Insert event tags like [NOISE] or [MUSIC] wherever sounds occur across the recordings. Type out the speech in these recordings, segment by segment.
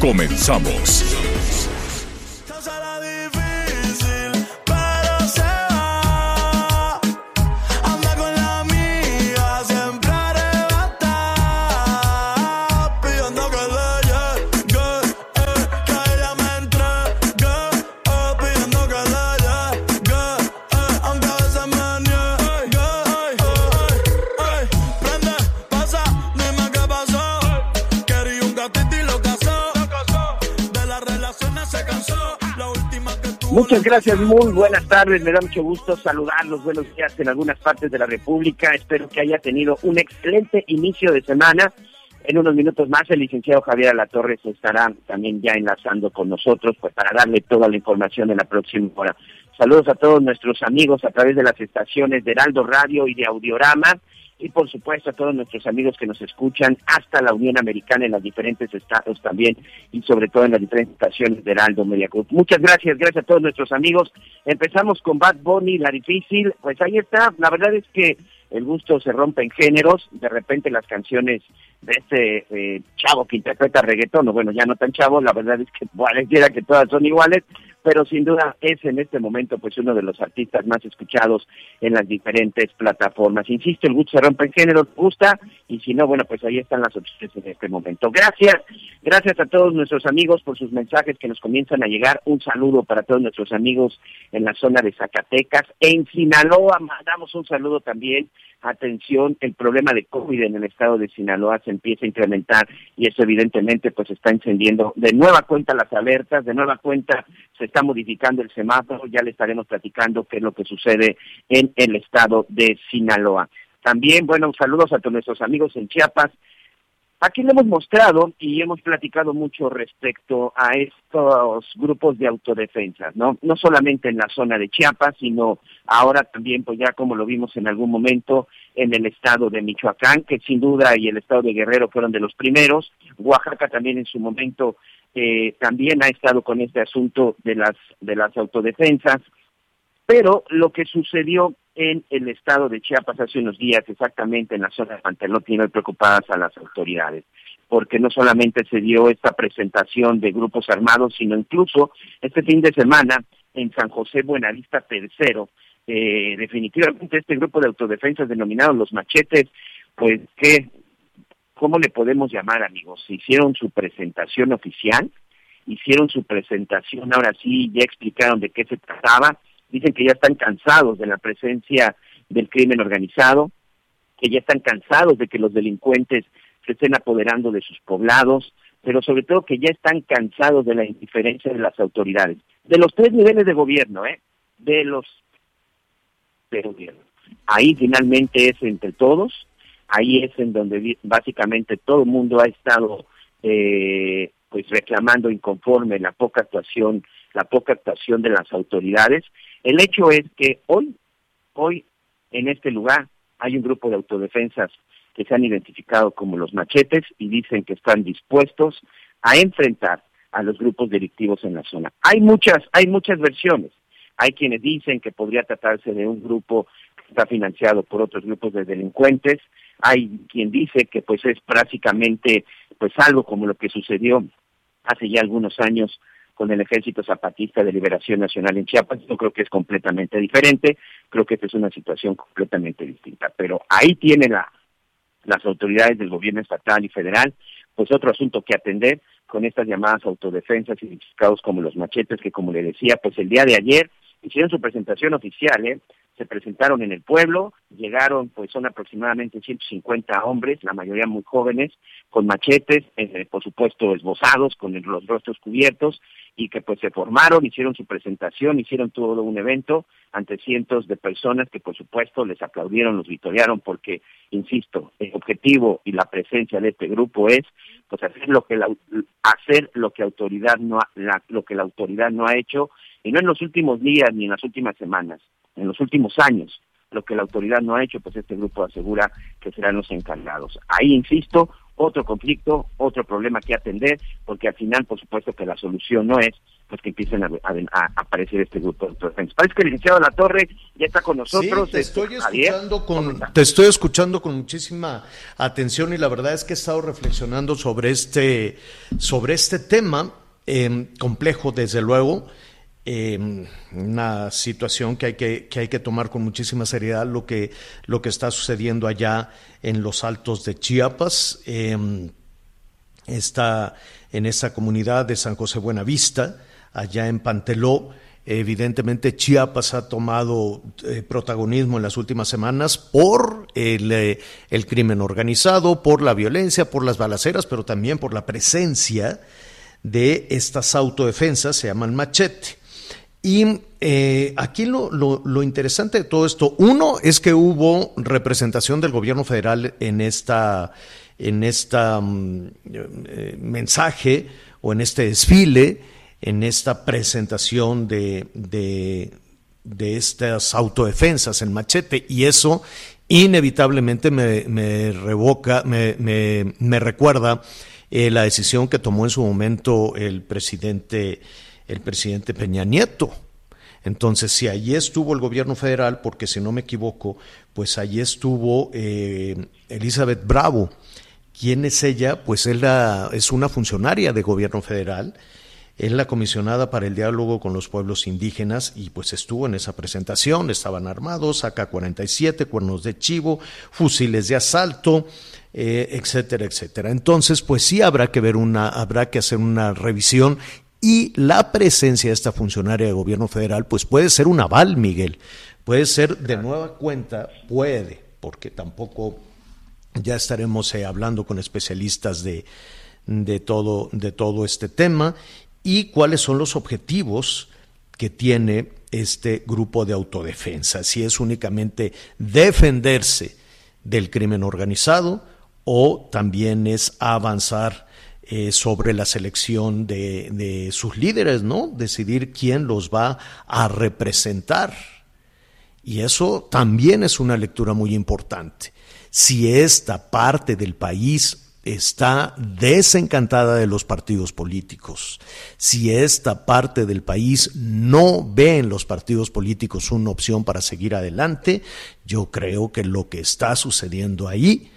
Comenzamos. Muchas gracias, muy buenas tardes. Me da mucho gusto saludarlos. Buenos días en algunas partes de la República. Espero que haya tenido un excelente inicio de semana. En unos minutos más el licenciado Javier Alatorre se estará también ya enlazando con nosotros pues para darle toda la información en la próxima hora. Saludos a todos nuestros amigos a través de las estaciones de Heraldo Radio y de Audiorama y por supuesto a todos nuestros amigos que nos escuchan hasta la Unión Americana en los diferentes estados también y sobre todo en las diferentes estaciones de Heraldo Media Group. Muchas gracias, gracias a todos nuestros amigos. Empezamos con Bad Bunny, La Difícil, pues ahí está, la verdad es que el gusto se rompe en géneros, de repente las canciones de este eh, chavo que interpreta reggaetón, bueno, ya no tan chavo, la verdad es que [LAUGHS] pareciera que todas son iguales, pero sin duda es en este momento pues uno de los artistas más escuchados en las diferentes plataformas. Insisto, el gusto se rompe en géneros, gusta, y si no, bueno, pues ahí están las opciones en este momento. Gracias, gracias a todos nuestros amigos por sus mensajes que nos comienzan a llegar. Un saludo para todos nuestros amigos en la zona de Zacatecas. En Sinaloa mandamos un saludo también. Atención, el problema de COVID en el estado de Sinaloa se empieza a incrementar y eso evidentemente pues está encendiendo de nueva cuenta las alertas, de nueva cuenta se está modificando el semáforo, ya le estaremos platicando qué es lo que sucede en el estado de Sinaloa. También, bueno, saludos a todos nuestros amigos en Chiapas. Aquí le hemos mostrado y hemos platicado mucho respecto a estos grupos de autodefensa, ¿no? No solamente en la zona de Chiapas, sino ahora también, pues ya como lo vimos en algún momento, en el estado de Michoacán, que sin duda y el estado de Guerrero fueron de los primeros. Oaxaca también en su momento eh, también ha estado con este asunto de las de las autodefensas. Pero lo que sucedió en el estado de Chiapas hace unos días, exactamente en la zona de Pantelón, tiene preocupadas a las autoridades, porque no solamente se dio esta presentación de grupos armados, sino incluso este fin de semana en San José Buenavista Tercero, eh, definitivamente este grupo de autodefensas denominados los machetes, pues que, ¿cómo le podemos llamar amigos? Hicieron su presentación oficial, hicieron su presentación, ahora sí, ya explicaron de qué se trataba, dicen que ya están cansados de la presencia del crimen organizado, que ya están cansados de que los delincuentes se estén apoderando de sus poblados, pero sobre todo que ya están cansados de la indiferencia de las autoridades, de los tres niveles de gobierno, ¿eh? De los de gobierno. Ahí finalmente es entre todos, ahí es en donde básicamente todo el mundo ha estado eh, pues reclamando inconforme la poca actuación, la poca actuación de las autoridades. El hecho es que hoy, hoy en este lugar hay un grupo de autodefensas que se han identificado como los machetes y dicen que están dispuestos a enfrentar a los grupos delictivos en la zona. Hay muchas, hay muchas versiones. Hay quienes dicen que podría tratarse de un grupo que está financiado por otros grupos de delincuentes. Hay quien dice que pues es prácticamente pues algo como lo que sucedió hace ya algunos años con el Ejército Zapatista de Liberación Nacional en Chiapas. Yo creo que es completamente diferente. Creo que esta es una situación completamente distinta. Pero ahí tienen la, las autoridades del gobierno estatal y federal, pues otro asunto que atender con estas llamadas autodefensas identificados como los machetes, que como le decía, pues el día de ayer hicieron su presentación oficial, ¿eh? Se presentaron en el pueblo, llegaron, pues son aproximadamente 150 hombres, la mayoría muy jóvenes, con machetes, eh, por supuesto esbozados, con los rostros cubiertos, y que pues se formaron, hicieron su presentación, hicieron todo un evento ante cientos de personas que por supuesto les aplaudieron, los vitorearon, porque, insisto, el objetivo y la presencia de este grupo es pues hacer lo que la, hacer lo que autoridad no ha, lo que la autoridad no ha hecho y no en los últimos días ni en las últimas semanas, en los últimos años. Lo que la autoridad no ha hecho, pues este grupo asegura que serán los encargados. Ahí, insisto, otro conflicto, otro problema que atender, porque al final, por supuesto, que la solución no es pues que empiecen a, aparecer este grupo de Parece que el licenciado La Torre ya está con nosotros. Sí, te este, estoy escuchando con te estoy escuchando con muchísima atención y la verdad es que he estado reflexionando sobre este sobre este tema eh, complejo, desde luego eh, una situación que hay que, que hay que tomar con muchísima seriedad lo que, lo que está sucediendo allá en los altos de Chiapas. Eh, está en esa comunidad de San José Buenavista, allá en Panteló. Evidentemente Chiapas ha tomado eh, protagonismo en las últimas semanas por el, eh, el, crimen organizado, por la violencia, por las balaceras, pero también por la presencia de estas autodefensas, se llaman machete. Y eh, aquí lo, lo, interesante de todo esto, uno es que hubo representación del gobierno federal en esta, en esta eh, mensaje o en este desfile, en esta presentación de, de, estas autodefensas en machete, y eso inevitablemente me, me revoca, me, me, recuerda eh, la decisión que tomó en su momento el presidente el presidente Peña Nieto. Entonces, si allí estuvo el gobierno federal, porque si no me equivoco, pues allí estuvo eh, Elizabeth Bravo. ¿Quién es ella? Pues ella es una funcionaria de gobierno federal, es la comisionada para el diálogo con los pueblos indígenas y pues estuvo en esa presentación, estaban armados, AK-47, cuernos de chivo, fusiles de asalto, eh, etcétera, etcétera. Entonces, pues sí habrá que ver una, habrá que hacer una revisión y la presencia de esta funcionaria de gobierno federal, pues puede ser un aval, Miguel. Puede ser de nueva cuenta, puede, porque tampoco ya estaremos eh, hablando con especialistas de, de, todo, de todo este tema y cuáles son los objetivos que tiene este grupo de autodefensa, si es únicamente defenderse del crimen organizado o también es avanzar eh, sobre la selección de, sus líderes, ¿no? Decidir quién los va a representar. Y eso también es una lectura muy importante. Si esta parte del país está desencantada de los partidos políticos, si esta parte del país no ve en los partidos políticos una opción para seguir adelante, yo creo que lo que está sucediendo ahí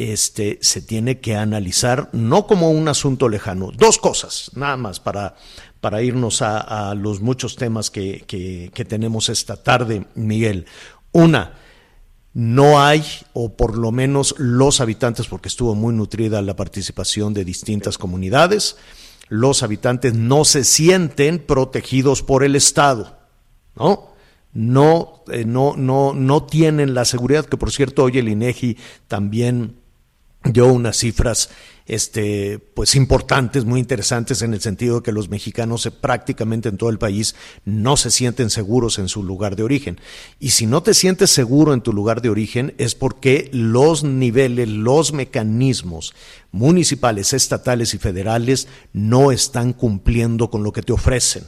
este, se tiene que analizar no como un asunto lejano. Dos cosas, nada más, para, para irnos a, los muchos temas que, que, tenemos esta tarde, Miguel. Una, no hay, o por lo menos los habitantes, porque estuvo muy nutrida la participación de distintas comunidades, los habitantes no se sienten protegidos por el Estado, ¿no? No, eh, no, no, no tienen la seguridad, que por cierto hoy el INEGI también dio unas cifras este, pues importantes, muy interesantes en el sentido de que los mexicanos prácticamente en todo el país no se sienten seguros en su lugar de origen. Y si no te sientes seguro en tu lugar de origen es porque los niveles, los mecanismos municipales, estatales y federales no están cumpliendo con lo que te ofrecen.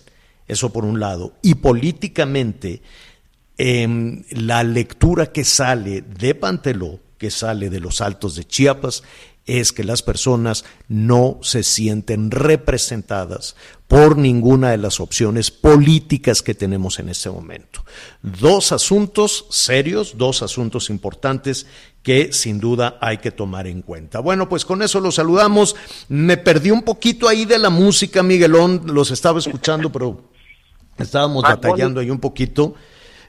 Eso por un lado. Y políticamente, em, la lectura que sale de Panteló, que sale de los altos de Chiapas es que las personas no se sienten representadas por ninguna de las opciones políticas que tenemos en este momento. Dos asuntos serios, dos asuntos importantes que sin duda hay que tomar en cuenta. Bueno, pues con eso los saludamos. Me perdí un poquito ahí de la música, Miguelón, los estaba escuchando, pero estábamos batallando ahí un poquito.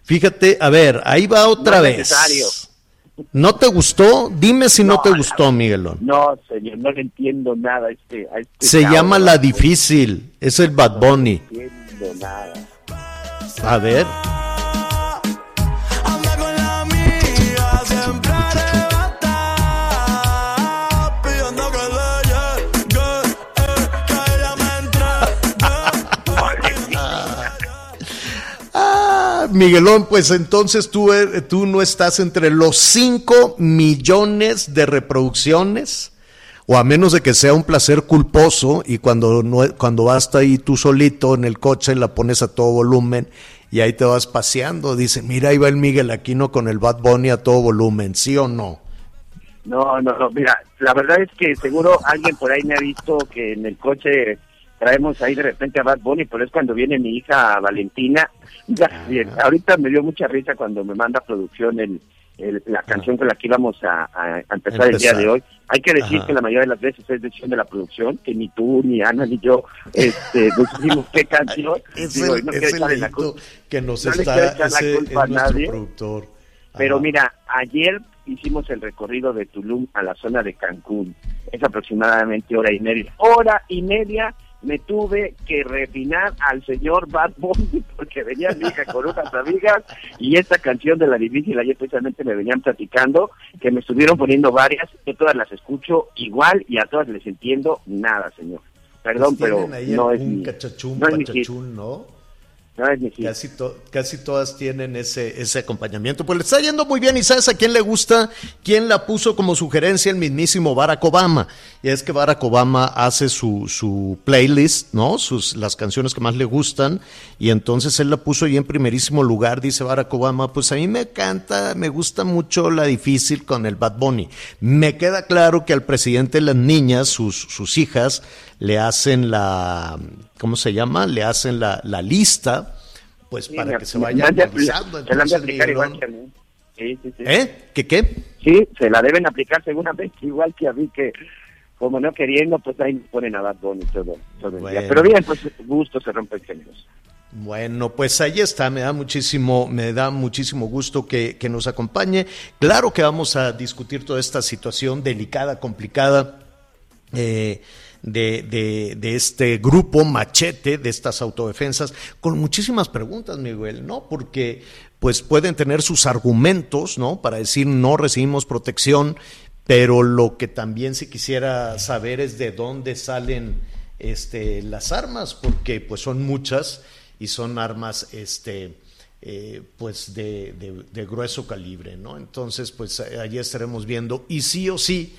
Fíjate, a ver, ahí va otra vez. ¿No te gustó? Dime si no, te gustó, Miguelón. No, señor, no le entiendo nada a este. este Se llama La Difícil, es el Bad Bunny. No entiendo nada. A ver. Miguelón, pues entonces tú, eh, tú no estás entre los 5 millones de reproducciones, o a menos de que sea un placer culposo y cuando, no, cuando vas ahí tú solito en el coche la pones a todo volumen y ahí te vas paseando. Dice, mira, ahí va el Miguel Aquino con el Bad Bunny a todo volumen, ¿sí o no? No, no, no, mira, la verdad es que seguro alguien por ahí me ha visto que en el coche traemos ahí de repente a Bad Bunny, pero es cuando viene mi hija Valentina. [LAUGHS] Bien, ahorita me dio mucha risa cuando me manda a producción el, el- la canción con la que íbamos a, a- a empezar el día Empezar. de hoy. Hay que decir Ajá. que la mayoría de las veces es decisión de la producción, que ni tú, ni Ana, ni yo este, [LAUGHS] decidimos qué canción. Es Digo, el, no es el la culpa. que nos no está, echar la ese culpa a es nuestro nadie. productor. Pero Ajá. mira, ayer hicimos el recorrido de Tulum a la zona de Cancún. Es aproximadamente hora y media. Hora y media me tuve que refinar al señor Bad Bunny porque venía mi hija con unas amigas y esta canción de la difícil ayer precisamente me venían platicando que me estuvieron poniendo varias, yo todas las escucho igual y a todas les entiendo nada, señor. Perdón, Pues pero no es un mi, no es mi ¿no? Casi, to- casi todas tienen ese, ese acompañamiento. Pues le está yendo muy bien. ¿Y sabes a quién le gusta? ¿Quién la puso como sugerencia? El mismísimo Barack Obama. Y es que Barack Obama hace su, su playlist, ¿no? Sus, las canciones que más le gustan. Y entonces él la puso ahí en primerísimo lugar. Dice Barack Obama, pues a mí me canta, me gusta mucho la difícil con el Bad Bunny. Me queda claro que al presidente las niñas, sus hijas, le hacen la, ¿cómo se llama? Le hacen la, la lista, pues Sí, para me- que se de- revisando. Se la han de aplicar igual que a mí. Sí, sí, sí. ¿Eh? ¿Qué qué? Sí, se la deben aplicar seguramente igual que a mí que como no queriendo, pues ahí ponen a Bad Bunny todo, todo el día. Bueno. Pero bien, pues gusto se rompe el géneros. Bueno, pues ahí está, me da muchísimo, me da muchísimo gusto que, que nos acompañe. Claro que vamos a discutir toda esta situación delicada, complicada, eh, de, de- este grupo machete, de estas autodefensas, con muchísimas preguntas, Miguel, ¿no? Porque pues pueden tener sus argumentos, ¿no? Para decir no recibimos protección, pero lo que también se quisiera saber es de dónde salen este, las armas, porque pues son muchas y son armas este, eh, pues de, de- de grueso calibre, ¿no? Entonces, pues allí estaremos viendo. Y sí o sí,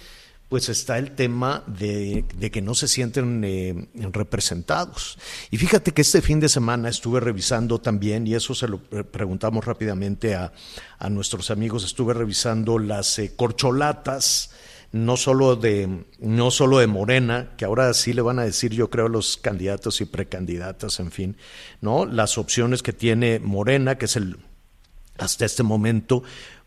pues está el tema de, que no se sienten eh, representados. Y fíjate que este fin de semana estuve revisando también, y eso se lo pre- preguntamos rápidamente a, a nuestros amigos, estuve revisando las eh, corcholatas, no solo de no solo de Morena, que ahora sí le van a decir yo creo los candidatos y precandidatas, en fin, ¿no? Las opciones que tiene Morena, que es el hasta este momento,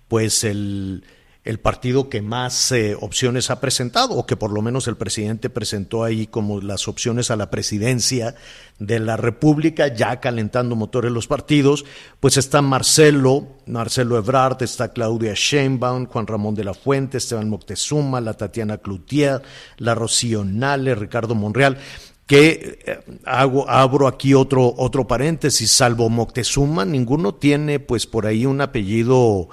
pues el, el partido que más eh, opciones ha presentado, o que por lo menos el presidente presentó ahí como las opciones a la presidencia de la República, ya calentando motores los partidos, pues está Marcelo, Marcelo Ebrard, está Claudia Sheinbaum, Juan Ramón de la Fuente, Esteban Moctezuma, la Tatiana Cloutier, la Rocío Ricardo Monreal que eh, hago, abro aquí otro, otro paréntesis, salvo Moctezuma, ninguno tiene pues por ahí un apellido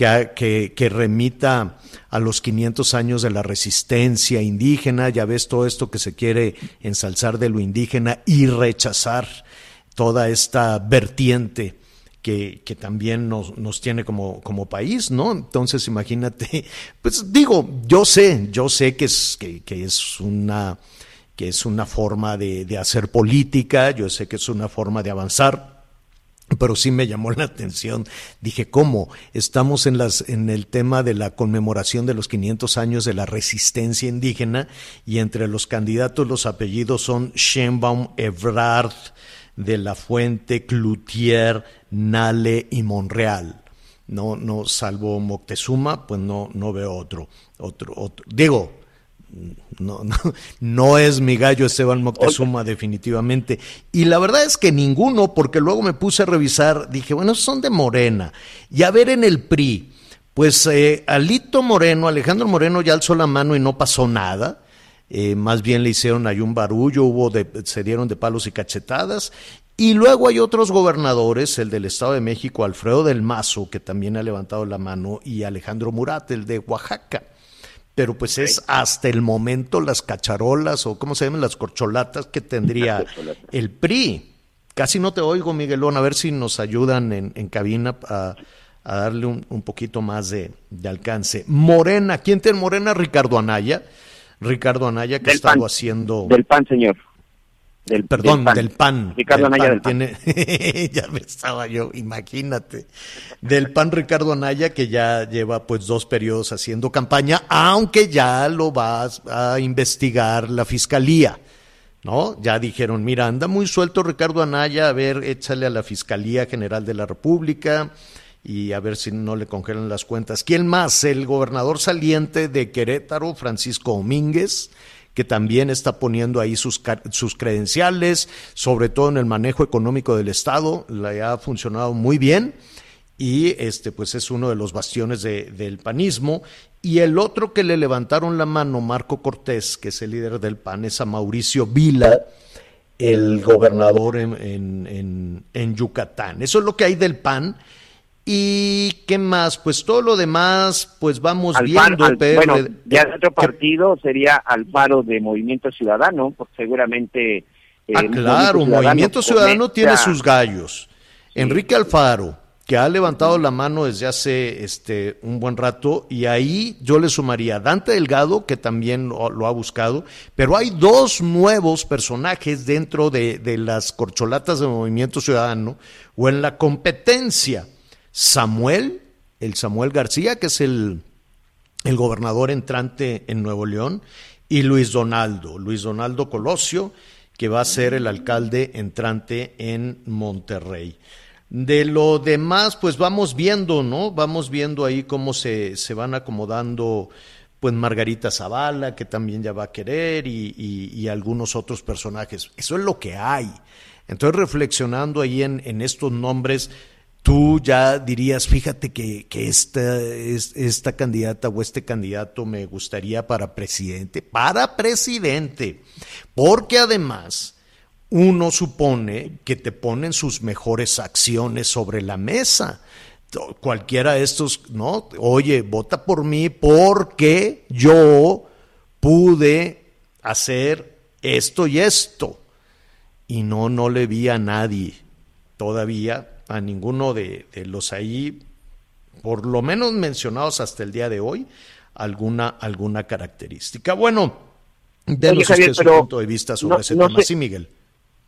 que, remita a los 500 años de la resistencia indígena, ya ves todo esto que se quiere ensalzar de lo indígena y rechazar toda esta vertiente que, también nos, tiene como, país, ¿no? Entonces imagínate, [LAUGHS] pues digo, yo sé, yo sé que es, que, es una que es una forma de hacer política, yo sé que es una forma de avanzar, pero sí me llamó la atención. Dije, ¿cómo? Estamos en, las, en el tema de la conmemoración de los 500 años de la resistencia indígena y entre los candidatos los apellidos son Sheinbaum, Ebrard, de la Fuente, Cloutier, Nale y Monreal. No, no, salvo Moctezuma, pues no, no veo otro, otro, otro. Digo, no, no, no es mi gallo Esteban Moctezuma, definitivamente. Y la verdad es que ninguno, porque luego me puse a revisar, dije, bueno, son de Morena. Y a ver en el PRI, pues eh, Alito Moreno, Alejandro Moreno ya alzó la mano y no pasó nada. Eh, más bien le hicieron ahí un barullo, hubo de, se dieron de palos y cachetadas. Y luego hay otros gobernadores, el del Estado de México, Alfredo del Mazo, que también ha levantado la mano, y Alejandro Murat, el de Oaxaca pero pues es hasta el momento las cacharolas o cómo se llaman las corcholatas que tendría el PRI. casi no te oigo, Miguelón, a ver si nos ayudan en, en cabina a, a darle un, un, poquito más de, de, alcance. Morena, ¿quién tiene Morena? Ricardo Anaya. Ricardo Anaya que ha estado haciendo... Del PAN, señor. Del, Perdón, del PAN. Ricardo del Anaya PAN. del PAN. Tiene, [LAUGHS] ya me estaba yo, imagínate. Del PAN Ricardo Anaya, que ya lleva pues dos periodos haciendo campaña, aunque ya lo va a investigar la fiscalía. ¿No? Ya dijeron, mira, anda muy suelto Ricardo Anaya, a ver, échale a la Fiscalía General de la República y a ver si no le congelan las cuentas. ¿Quién más? El gobernador saliente de Querétaro, Francisco Domínguez, que también está poniendo ahí sus, sus credenciales, sobre todo en el manejo económico del Estado, le ha funcionado muy bien y este pues es uno de los bastiones de, del panismo. Y el otro que le levantaron la mano Marco Cortés que es el líder del PAN es a Mauricio Vila el gobernador en, en, en, en Yucatán. Eso es lo que hay del PAN y qué más pues todo lo demás pues vamos viendo al, bueno ya el otro partido sería al paro de Movimiento Ciudadano porque seguramente eh, ah claro Movimiento Ciudadano, Movimiento Ciudadano tiene sus gallos sí. Enrique Alfaro que ha levantado la mano desde hace este, un buen rato, y ahí yo le sumaría a Dante Delgado, que también lo, lo, ha buscado, pero hay dos nuevos personajes dentro de, de las corcholatas de Movimiento Ciudadano o en la competencia. Samuel, el Samuel García, que es el, el gobernador entrante en Nuevo León, y Luis Donaldo, Luis Donaldo Colosio, que va a ser el alcalde entrante en Monterrey. De lo demás, pues vamos viendo, ¿no? Vamos viendo ahí cómo se, se van acomodando, pues Margarita Zavala, que también ya va a querer, y, y, algunos otros personajes. Eso es lo que hay. Entonces, reflexionando ahí en, en estos nombres, tú ya dirías, fíjate que, esta candidata o este candidato me gustaría para presidente, para presidente, porque además uno supone que te ponen sus mejores acciones sobre la mesa. Cualquiera de estos, ¿no? Oye, vota por mí porque yo pude hacer esto y esto. Y no, no le vi a nadie todavía, a ninguno de, de los ahí, por lo menos mencionados hasta el día de hoy, alguna, alguna característica. Bueno, denos Oye, Javier, usted su punto de vista sobre no, ese no tema. sé- Sí, Miguel.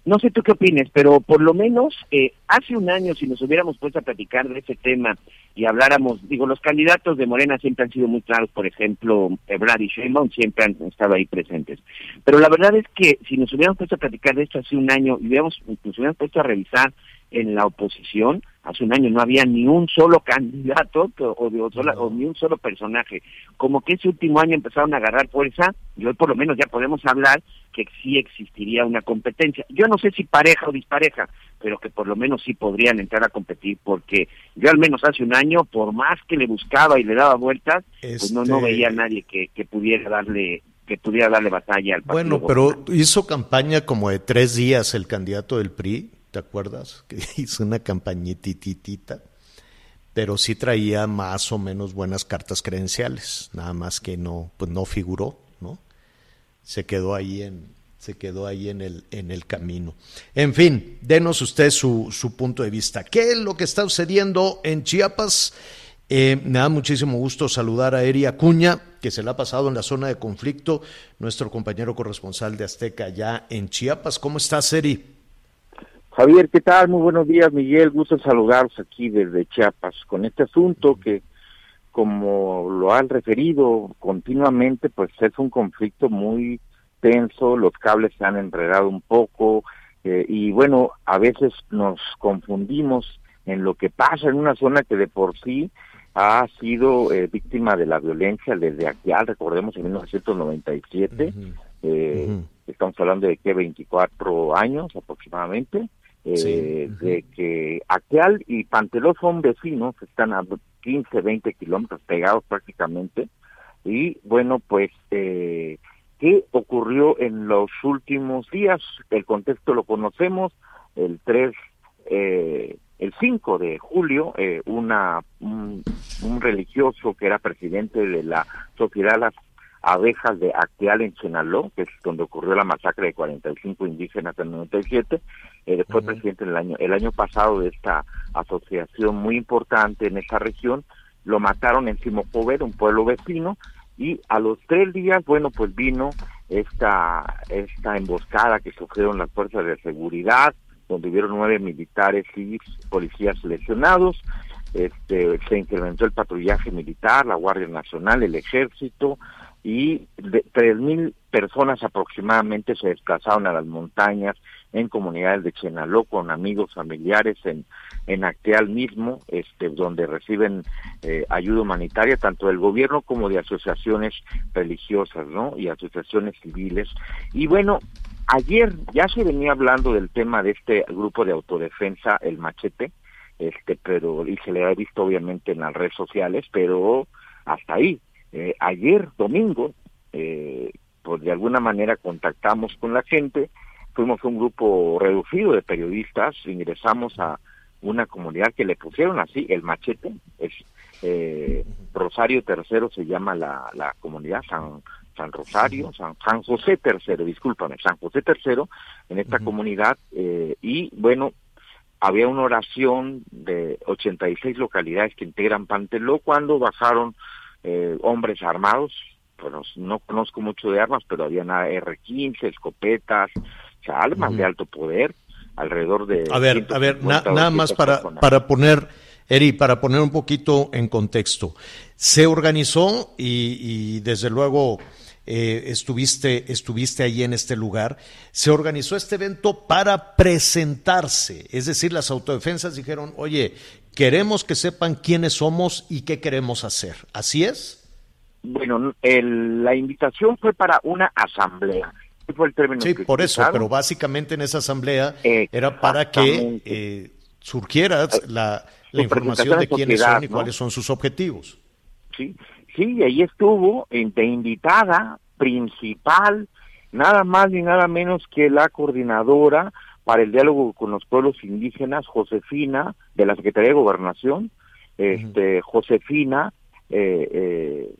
No sé tú qué opines, pero por lo menos eh, hace un año, si nos hubiéramos puesto a platicar de ese tema y habláramos, digo, los candidatos de Morena siempre han sido muy claros, por ejemplo, Ebrard y Sheinbaum siempre han estado ahí presentes. Pero la verdad es que si nos hubiéramos puesto a platicar de esto hace un año y hubiéramos, nos hubiéramos puesto a revisar en la oposición, hace un año no había ni un solo candidato o, de otro, o ni un solo personaje. Como que ese último año empezaron a agarrar fuerza y hoy por lo menos ya podemos hablar que sí existiría una competencia. Yo no sé si pareja o dispareja, pero que por lo menos sí podrían entrar a competir, porque yo al menos hace un año, por más que le buscaba y le daba vueltas, pues no, no Este- veía a nadie que, que pudiera darle que pudiera darle batalla al partido. Bueno, pero hizo campaña como de tres días el candidato del PRI, ¿te acuerdas? [LAUGHS] Que hizo una campañititita, pero sí traía más o menos buenas cartas credenciales, nada más que no, pues no figuró, ¿no? Se quedó ahí en, se quedó ahí en el, en el camino. En fin, denos usted su, su punto de vista. ¿Qué es lo que está sucediendo en Chiapas? Eh, me da muchísimo gusto saludar a Eri Acuña, que se la ha pasado en la zona de conflicto, nuestro compañero corresponsal de Azteca ya en Chiapas. ¿Cómo estás, Eri? Javier, ¿qué tal? Muy buenos días, Miguel. Gusto saludaros aquí desde Chiapas con este asunto que, como lo han referido continuamente, pues es un conflicto muy tenso, los cables se han enredado un poco eh, y bueno, a veces nos confundimos en lo que pasa en una zona que de por sí ha sido eh, víctima de la violencia desde aquí, recordemos en 1997, eh, Ujú. estamos hablando de que 24 años aproximadamente, eh, Sí, de que Aqueal y Panteló son vecinos, están a 15, 20 kilómetros pegados prácticamente, y bueno, pues, eh, ¿qué ocurrió en los últimos días? El contexto lo conocemos, el 3, eh, el 5 de julio, eh, una, un, un religioso que era presidente de la Sociedad abejas de Acteal en Chenaló, que es donde ocurrió la masacre de 45 indígenas en el 97. Eh, fue presidente el año, el año pasado de esta asociación muy importante en esa región. Lo mataron en Simopover, un pueblo vecino, y a los tres días, bueno, pues vino esta, esta emboscada que sufrieron las fuerzas de seguridad, donde hubieron nueve militares y policías lesionados. Este, se incrementó el patrullaje militar, la Guardia Nacional, el Ejército, y tres mil personas aproximadamente se desplazaron a las montañas en comunidades de Chenaló con amigos familiares en en Acteal mismo este donde reciben eh, ayuda humanitaria tanto del gobierno como de asociaciones religiosas no y asociaciones civiles. Y bueno ayer ya se venía hablando del tema de este grupo de autodefensa el machete este pero y se le ha visto obviamente en las redes sociales pero hasta ahí eh, ayer domingo, eh, pues de alguna manera contactamos con la gente, fuimos un grupo reducido de periodistas, ingresamos a una comunidad que le pusieron así, el machete, es eh, Rosario Tercero se llama la, la comunidad, San, San Rosario, San, San José Tercero, discúlpame, San José Tercero, en esta comunidad, eh, y bueno, había una oración de 86 localidades que integran Panteló cuando bajaron eh, hombres armados, bueno, no conozco mucho de armas, pero había R-15, escopetas, o sea, armas de alto poder, alrededor de... A ver, a ver, nada más para, para poner, Eri, para poner un poquito en contexto. Se organizó y, y desde luego eh, estuviste, estuviste ahí en este lugar, se organizó este evento para presentarse, es decir, las autodefensas dijeron, oye, queremos que sepan quiénes somos y qué queremos hacer. ¿Así es? Bueno, el, la invitación fue para una asamblea. Fue el término sí, que por eso, pero básicamente en esa asamblea era para que eh, surgiera la, información de quiénes son y ¿no? cuáles son sus objetivos. Sí, sí, y ahí estuvo de invitada principal, nada más ni nada menos que la coordinadora para el diálogo con los pueblos indígenas, Josefina, de la Secretaría de Gobernación, este, Josefina, eh, eh,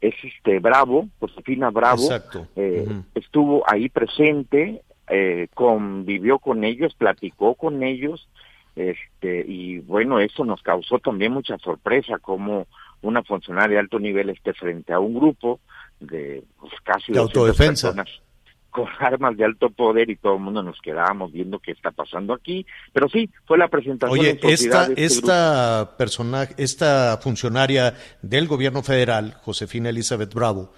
es este Bravo, Josefina Bravo, eh, estuvo ahí presente, eh, convivió con ellos, platicó con ellos, este, y bueno, eso nos causó también mucha sorpresa, como una funcionaria de alto nivel esté frente a un grupo de pues, casi De 200 autodefensa. personas con [LAUGHS] armas de alto poder y todo el mundo nos quedábamos viendo qué está pasando aquí, pero sí, fue la presentación Oye, en esta, de este grupo. esta personaje, esta funcionaria del gobierno federal, Josefina Elizabeth Bravo,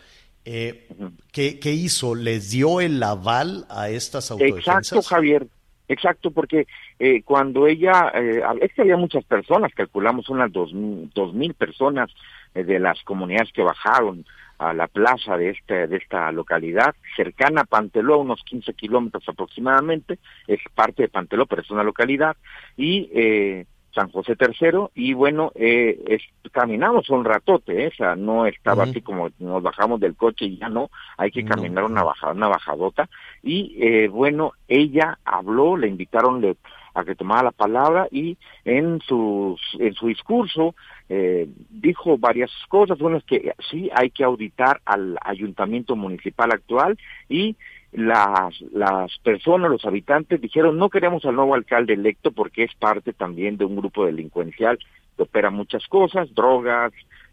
eh, ¿qué, qué hizo? ¿Les dio el aval a estas autodefensas? Exacto, Javier. Exacto, porque eh, cuando ella, eh, es que había muchas personas, calculamos unas dos, mil- dos mil personas eh, de las comunidades que bajaron a la plaza de este de esta localidad cercana a Panteló, a unos 15 kilómetros aproximadamente, es parte de Panteló, pero es una localidad, y eh, San José Tercero, y bueno, eh, es- caminamos un ratote, eh, o sea, no estaba así como nos bajamos del coche y ya no, hay que No. caminar una bajada, una bajadota, y eh, bueno, ella habló, le invitaron le- a que tomara la palabra y en sus en su discurso eh, dijo varias cosas, bueno es que sí hay que auditar al ayuntamiento municipal actual y las las personas, los habitantes dijeron no queremos al nuevo alcalde electo porque es parte también de un grupo delincuencial que opera muchas cosas, drogas,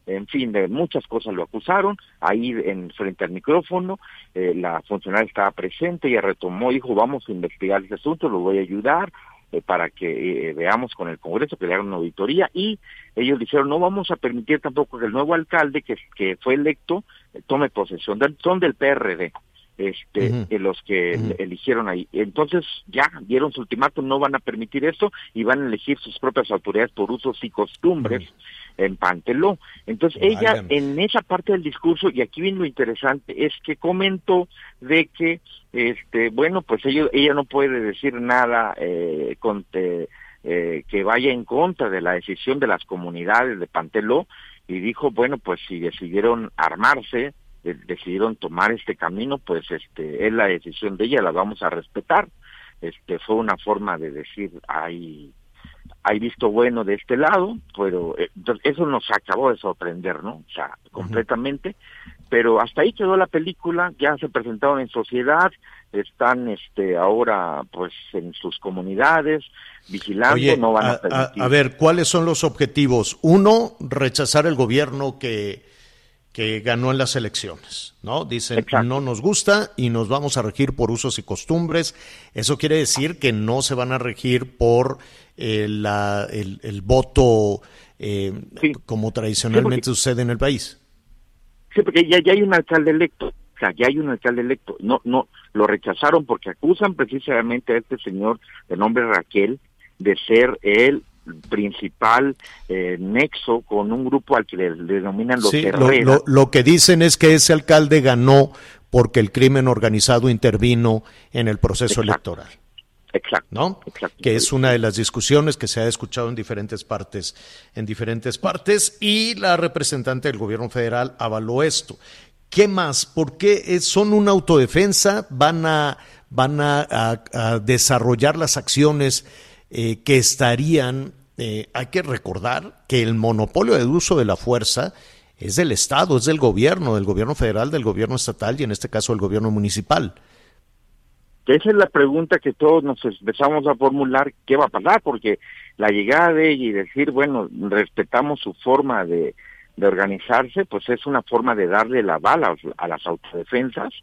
en fin, de muchas cosas lo acusaron, ahí en frente al micrófono, eh, la funcionaria estaba presente, ella retomó, dijo, vamos a investigar ese asunto, lo voy a ayudar eh, para que eh, veamos con el Congreso que le hagan una auditoría. Y ellos dijeron, no vamos a permitir tampoco que el nuevo alcalde que, que fue electo eh, tome posesión, del- son del PRD este de los que eligieron ahí. Entonces ya dieron su ultimátum, no van a permitir esto y van a elegir sus propias autoridades por usos y costumbres en Panteló. Entonces ella en esa parte del discurso, y aquí viene lo interesante, es que comentó de que, este, bueno, pues ella, ella no puede decir nada eh, con, eh, eh, que vaya en contra de la decisión de las comunidades de Panteló y dijo, bueno, pues si decidieron armarse, decidieron tomar este camino, pues este es la decisión de ella, la vamos a respetar. Este fue una forma de decir, hay hay visto bueno de este lado, pero eh, eso nos acabó de sorprender, ¿no? O sea, completamente. pero hasta ahí quedó la película, ya se presentaron en sociedad, están este ahora pues en sus comunidades vigilando, Oye, no van a, a, a ver, ¿cuáles son los objetivos? Uno, rechazar el gobierno que, que ganó en las elecciones, ¿no? Dicen, Exacto. no nos gusta y nos vamos a regir por usos y costumbres. Eso quiere decir que no se van a regir por eh, la- el, el voto eh, Sí. como tradicionalmente Sí, porque- sucede en el país. Sí, porque ya, ya hay un alcalde electo, o sea, ya hay un alcalde electo. No, no, lo rechazaron porque acusan precisamente a este señor de nombre Raquel de ser el principal eh, nexo con un grupo al que le, le denominan los Sí, lo, lo- lo que dicen es que ese alcalde ganó porque el crimen organizado intervino en el proceso Exacto. electoral. Exacto. ¿no? Exacto. Que es una de las discusiones que se ha escuchado en diferentes partes, en diferentes partes, y la representante del gobierno federal avaló esto. ¿Qué más? ¿Por qué es- son una autodefensa? ¿Van a, van a, a- a desarrollar las acciones eh, que estarían? Eh, hay que recordar que el monopolio de uso de la fuerza es del Estado, es del gobierno, del gobierno federal, del gobierno estatal y en este caso del gobierno municipal. Esa es la pregunta que todos nos empezamos a formular, ¿qué va a pasar? Porque la llegada de ella y decir, bueno, respetamos su forma de organizarse, pues es una forma de darle la bala a las autodefensas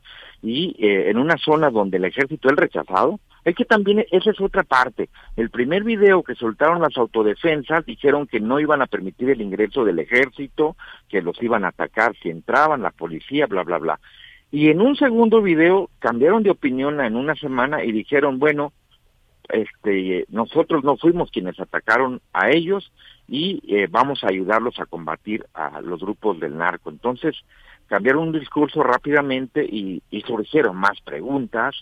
y eh, en una zona donde el ejército es rechazado, es que también esa es otra parte. El primer video que soltaron las autodefensas dijeron que no iban a permitir el ingreso del ejército, que los iban a atacar si entraban, la policía, bla, bla, bla. Y en un segundo video cambiaron de opinión en una semana y dijeron, bueno, este, nosotros no fuimos quienes atacaron a ellos y eh, vamos a ayudarlos a combatir a los grupos del narco. Entonces, cambiaron un discurso rápidamente y, surgieron más preguntas,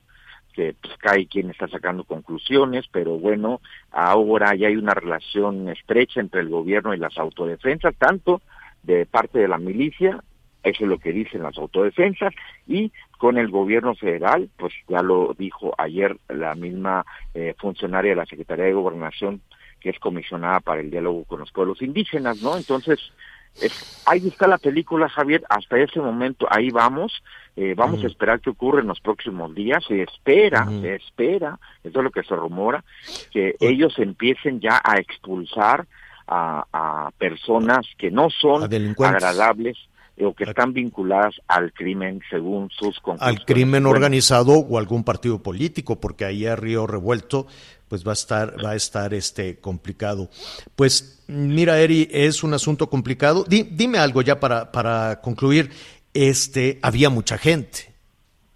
que pues, hay quien está sacando conclusiones, pero bueno, ahora ya hay una relación estrecha entre el gobierno y las autodefensas, tanto de parte de la milicia, eso es lo que dicen las autodefensas, y con el gobierno federal, pues ya lo dijo ayer la misma eh, funcionaria de la Secretaría de Gobernación, que es comisionada para el diálogo con los pueblos indígenas, ¿no? Entonces, es- ahí está la película, Javier, hasta ese momento ahí vamos, eh, vamos a esperar qué ocurre en los próximos días, se espera, se espera, eso es lo que se rumora, que ellos empiecen ya a expulsar a, a personas que no son delincuentes. agradables o que están vinculadas al crimen según sus conclusiones. al crimen organizado o algún partido político, porque ahí a Río Revuelto pues va a estar va a estar este complicado. Pues mira, Eri, es un asunto complicado. Di- dime algo ya para para concluir. Este, había mucha gente.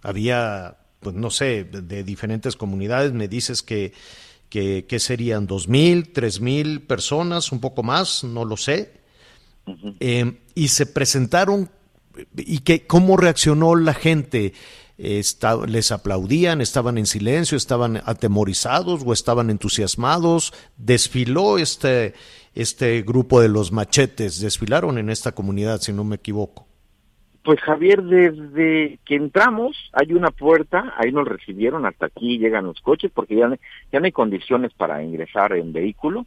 Había pues no sé, de, diferentes comunidades, me dices que que, que serían dos mil, tres mil personas, un poco más, no lo sé. Eh, y se presentaron y que cómo reaccionó la gente Les aplaudían estaban en silencio estaban atemorizados o estaban entusiasmados desfiló este este grupo de los machetes desfilaron en esta comunidad si no me equivoco Pues Javier, desde que entramos hay una puerta, ahí nos recibieron, hasta aquí llegan los coches porque ya, ya no hay condiciones para ingresar en vehículo.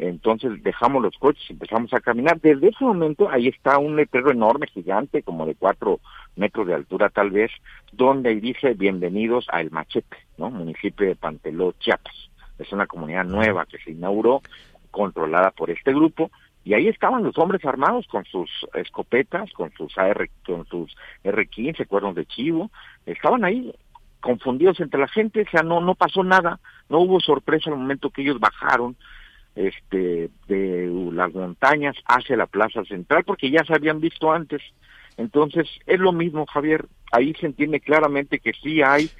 Entonces dejamos los coches y empezamos a caminar. Desde ese momento ahí está un letrero enorme, gigante, como de cuatro metros de altura tal vez, donde dice bienvenidos a El Machete, ¿no? Municipio de Panteló, Chiapas. Es una comunidad nueva que se inauguró, controlada por este grupo, y ahí estaban los hombres armados con sus escopetas, con sus AR, con sus R15, cuernos de chivo, estaban ahí confundidos entre la gente, o sea, no, no pasó nada, no hubo sorpresa al momento que ellos bajaron este de las montañas hacia la plaza central porque ya se habían visto antes. Entonces, es lo mismo, Javier, ahí se entiende claramente que sí hay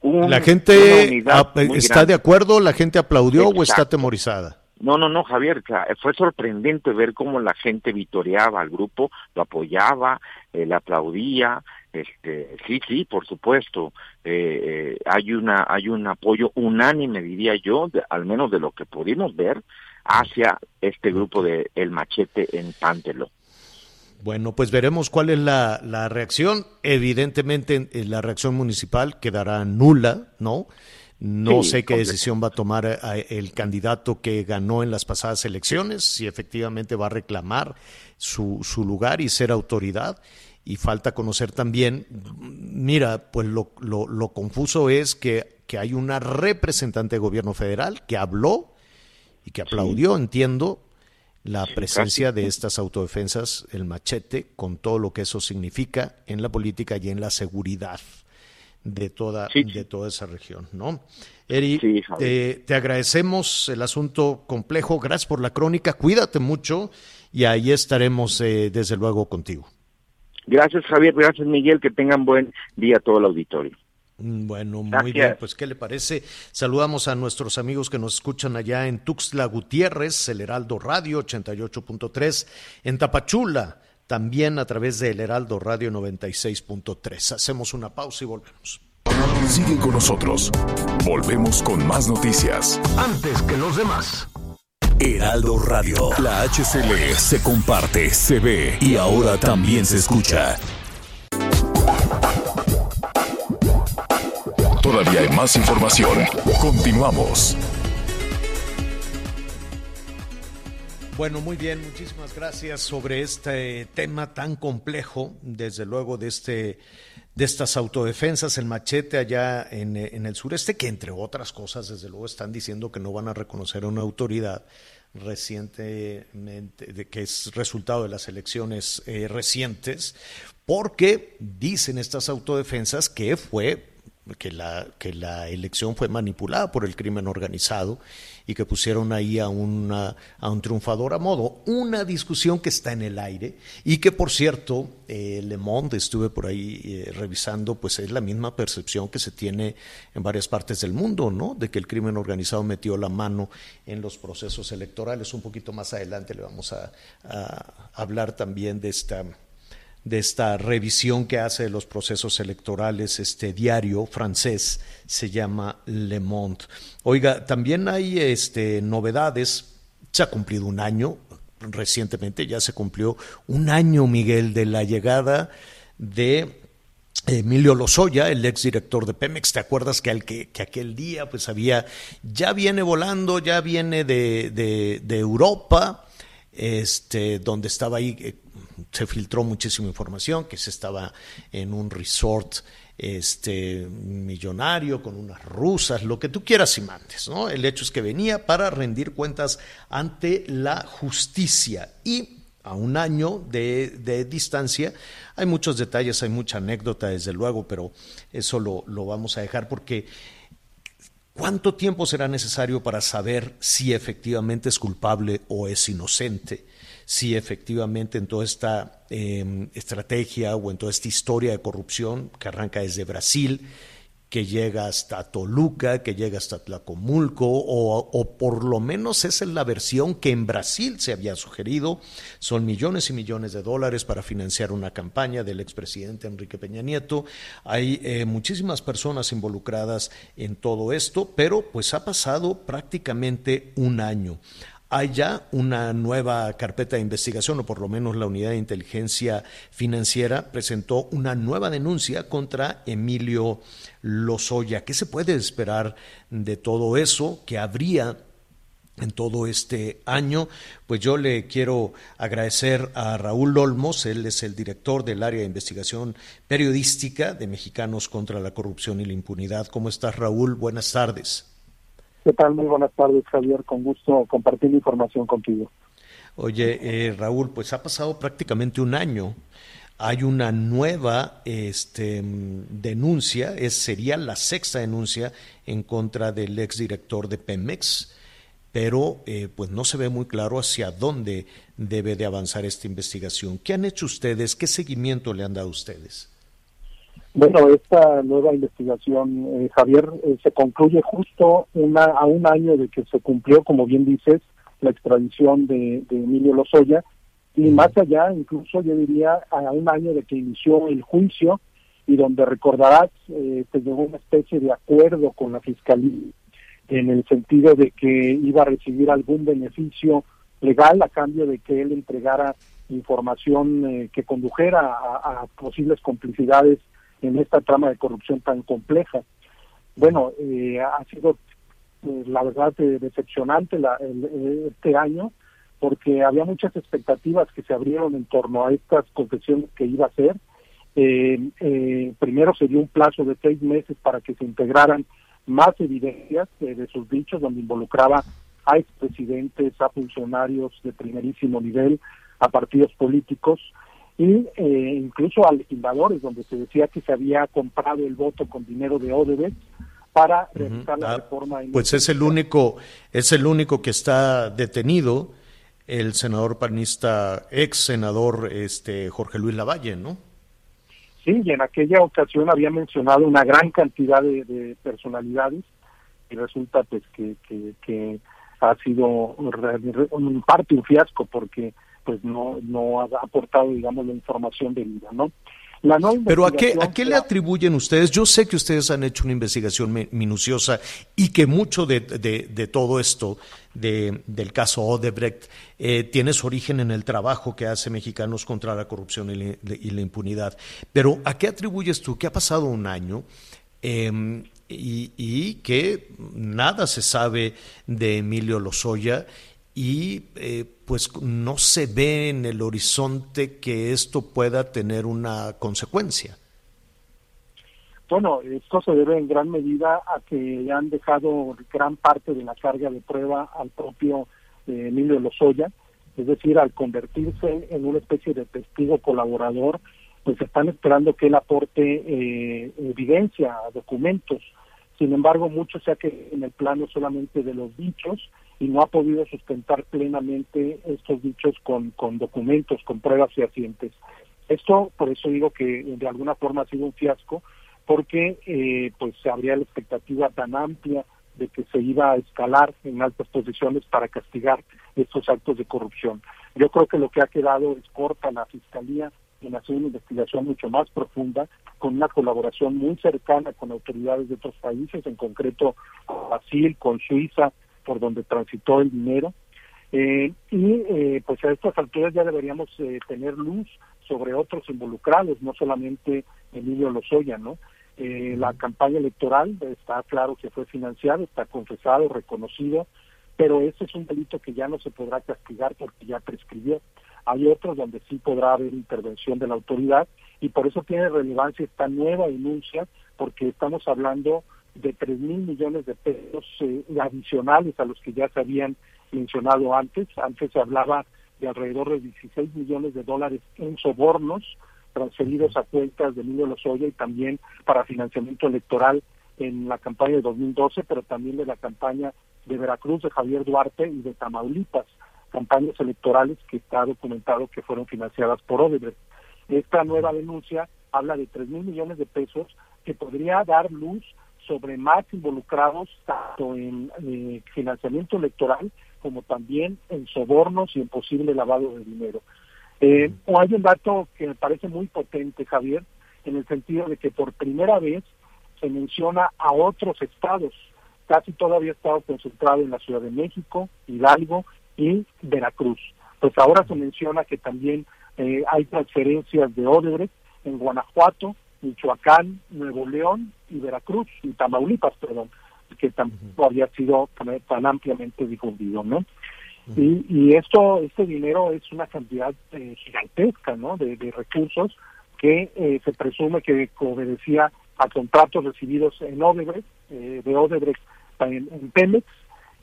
un, la gente está grande. de acuerdo la gente aplaudió o está atemorizada No, no, no, Javier, fue sorprendente ver cómo la gente vitoreaba al grupo, lo apoyaba, eh, le aplaudía, este, sí, sí, por supuesto, eh, eh, hay una, hay un apoyo unánime, diría yo, de- al menos de lo que pudimos ver, hacia este grupo de El Machete en Pántelo. Bueno, pues veremos cuál es la, la reacción. Evidentemente, la reacción municipal quedará nula, ¿no? No Sí, sé qué decisión va a tomar eh, el candidato que ganó en las pasadas elecciones, si efectivamente va a reclamar su, su lugar y ser autoridad. Y falta conocer también, mira, pues lo, lo- lo confuso es que, que hay una representante de gobierno federal que habló y que aplaudió, entiendo, la presencia de estas autodefensas, el machete, con todo lo que eso significa en la política y en la seguridad de toda, Sí. de toda esa región, ¿no? Eri, Sí, te, te agradecemos el asunto complejo, gracias por la crónica, cuídate mucho y ahí estaremos eh, desde luego contigo. Gracias, Javier. Gracias, Miguel. Que tengan buen día todo el auditorio. Mm, Bueno, muy Gracias. bien, pues ¿qué le parece? Saludamos a nuestros amigos que nos escuchan allá en Tuxtla Gutiérrez, el Heraldo Radio 88.3, en Tapachula, también a través de El Heraldo Radio 96.3. Hacemos una pausa y volvemos. Sigue con nosotros. Volvemos con más noticias. Antes que los demás. Heraldo Radio. La HCL se comparte, se ve y ahora también se escucha. Todavía hay más información. Continuamos. Bueno, muy bien, muchísimas gracias sobre este tema tan complejo, desde luego de este de estas autodefensas, el machete allá en, el sureste, que entre otras cosas, desde luego están diciendo que no van a reconocer a una autoridad recientemente, que es resultado de las elecciones eh, recientes, porque dicen estas autodefensas que fue que la, que la elección fue manipulada por el crimen organizado y que pusieron ahí a, a un triunfador a modo. Una discusión que está en el aire y que, por cierto, eh, Le Monde, estuve por ahí eh, revisando, pues es la misma percepción que se tiene en varias partes del mundo, ¿no? De que el crimen organizado metió la mano en los procesos electorales. Un poquito más adelante le vamos a, a hablar también de esta de esta revisión que hace de los procesos electorales este diario francés se llama Le Monde. Oiga, también hay este novedades. Se ha cumplido un año recientemente, ya se cumplió un año, Miguel, de la llegada de Emilio Lozoya, el exdirector de Pemex, ¿te acuerdas que, al que, que, aquel día pues había, ya viene volando, ya viene de, de, de Europa, este, donde estaba ahí, eh, se filtró muchísima información, que se estaba en un resort este millonario con unas rusas, lo que tú quieras y mandes, ¿no? El hecho es que venía para rendir cuentas ante la justicia y a un año de, de, distancia. Hay muchos detalles, hay mucha anécdota, desde luego, pero eso lo, lo, vamos a dejar porque ¿cuánto tiempo será necesario para saber si efectivamente es culpable o es inocente? Si efectivamente en toda esta eh, estrategia o en toda esta historia de corrupción que arranca desde Brasil, que llega hasta Toluca, que llega hasta Tlacomulco, o, o, por lo menos esa es la versión que en Brasil se había sugerido. Son millones y millones de dólares para financiar una campaña del expresidente Enrique Peña Nieto. Hay eh, muchísimas personas involucradas en todo esto, pero pues ha pasado prácticamente un año hay ya una nueva carpeta de investigación, o por lo menos la unidad de inteligencia financiera presentó una nueva denuncia contra Emilio Lozoya. ¿Qué se puede esperar de todo eso que habría en todo este año? Pues yo le quiero agradecer a Raúl Olmos, él es el director del área de investigación periodística de Mexicanos contra la Corrupción y la Impunidad. ¿Cómo estás, Raúl? Buenas tardes. ¿Qué tal? Muy buenas tardes, Javier. Con gusto compartir la información contigo. Oye, eh, Raúl, pues ha pasado prácticamente un año. Hay una nueva este, denuncia, es, sería la sexta denuncia en contra del exdirector de Pemex, pero eh, pues no se ve muy claro hacia dónde debe de avanzar esta investigación. ¿Qué han hecho ustedes? ¿Qué seguimiento le han dado ustedes? Bueno, esta nueva investigación, eh, Javier, eh, se concluye justo una, a un año de que se cumplió, como bien dices, la extradición de, de Emilio Lozoya, y más allá, incluso yo diría a un año de que inició el juicio y donde recordarás, eh, pues llegó una especie de acuerdo con la Fiscalía en el sentido de que iba a recibir algún beneficio legal a cambio de que él entregara información eh, que condujera a, a posibles complicidades en esta trama de corrupción tan compleja. Bueno, eh, ha sido eh, la verdad eh, decepcionante la, el, eh, este año porque había muchas expectativas que se abrieron en torno a estas confesiones que iba a hacer. Eh, primero se dio un plazo de seis meses para que se integraran más evidencias de sus dichos, donde involucraba a expresidentes, a funcionarios de primerísimo nivel, a partidos políticos y eh, incluso a legisladores, donde se decía que se había comprado el voto con dinero de Odebrecht para realizar la Ah, reforma. Pues es el único, es el único que está detenido, el senador panista, ex senador este Jorge Luis Lavalle, ¿no? Sí, y en aquella ocasión había mencionado una gran cantidad de, de personalidades y resulta pues que, que, que ha sido en parte un fiasco porque pues no no ha aportado digamos la información debida, ¿no? La nueva Pero ¿a qué, ¿a qué le atribuyen ustedes? Yo sé que ustedes han hecho una investigación mi- minuciosa y que mucho de, de- de todo esto, de- del caso Odebrecht, eh, tiene su origen en el trabajo que hace Mexicanos contra la corrupción y la, y la impunidad. Pero ¿a qué atribuyes tú que ha pasado un año eh, y, y que nada se sabe de Emilio Lozoya y eh, pues no se ve en el horizonte que esto pueda tener una consecuencia. Bueno, esto se debe en gran medida a que han dejado gran parte de la carga de prueba al propio eh, Emilio Lozoya, es decir, al convertirse en una especie de testigo colaborador, pues están esperando que él aporte eh, evidencia, documentos. Sin embargo, mucho se ha quedado en el plano solamente de los dichos y no ha podido sustentar plenamente estos dichos con, con documentos, con pruebas fehacientes. Esto, por eso digo que de alguna forma ha sido un fiasco, porque eh, pues habría la expectativa tan amplia de que se iba a escalar en altas posiciones para castigar estos actos de corrupción. Yo creo que lo que ha quedado es corta la Fiscalía en hacer una investigación mucho más profunda, con una colaboración muy cercana con autoridades de otros países, en concreto con Brasil, con Suiza, por donde transitó el dinero. Eh, y eh, pues a estas alturas ya deberíamos eh, tener luz sobre otros involucrados, no solamente Emilio Lozoya, ¿no? Eh, la campaña electoral está claro que fue financiada, está confesado, reconocido, pero ese es un delito que ya no se podrá castigar porque ya prescribió. Hay otros donde sí podrá haber intervención de la autoridad y por eso tiene relevancia esta nueva denuncia, porque estamos hablando de tres mil millones de pesos eh, adicionales a los que ya se habían mencionado antes. Antes se hablaba de alrededor de 16 millones de dólares en sobornos transferidos a cuentas de Emilio Lozoya y también para financiamiento electoral en la campaña de 2012, pero también de la campaña de Veracruz, de Javier Duarte y de Tamaulipas, campañas electorales que está documentado que fueron financiadas por Odebrecht. Esta nueva denuncia habla de 3 mil millones de pesos que podría dar luz sobre más involucrados tanto en eh, financiamiento electoral como también en sobornos y en posible lavado de dinero. Eh, o hay un dato que me parece muy potente, Javier, en el sentido de que por primera vez se menciona a otros estados. Casi todo había estado concentrado en la Ciudad de México, Hidalgo y Veracruz. Pues ahora se menciona que también eh, hay transferencias de Odebrecht en Guanajuato, Michoacán, Nuevo León y Veracruz, y Tamaulipas, perdón, que tampoco había sido tan, tan ampliamente difundido, ¿no? Y, y esto, este dinero es una cantidad eh, gigantesca, ¿no? De, de recursos que eh, se presume que obedecía a contratos recibidos en Odebrecht, eh, de Odebrecht en, en Pemex,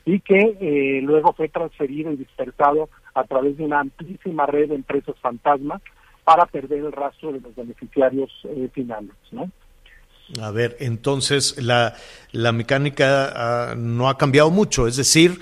y que eh, luego fue transferido y dispersado a través de una amplísima red de empresas fantasma para perder el rastro de los beneficiarios eh, finales, ¿no? A ver, entonces la, la mecánica ah, no ha cambiado mucho, es decir,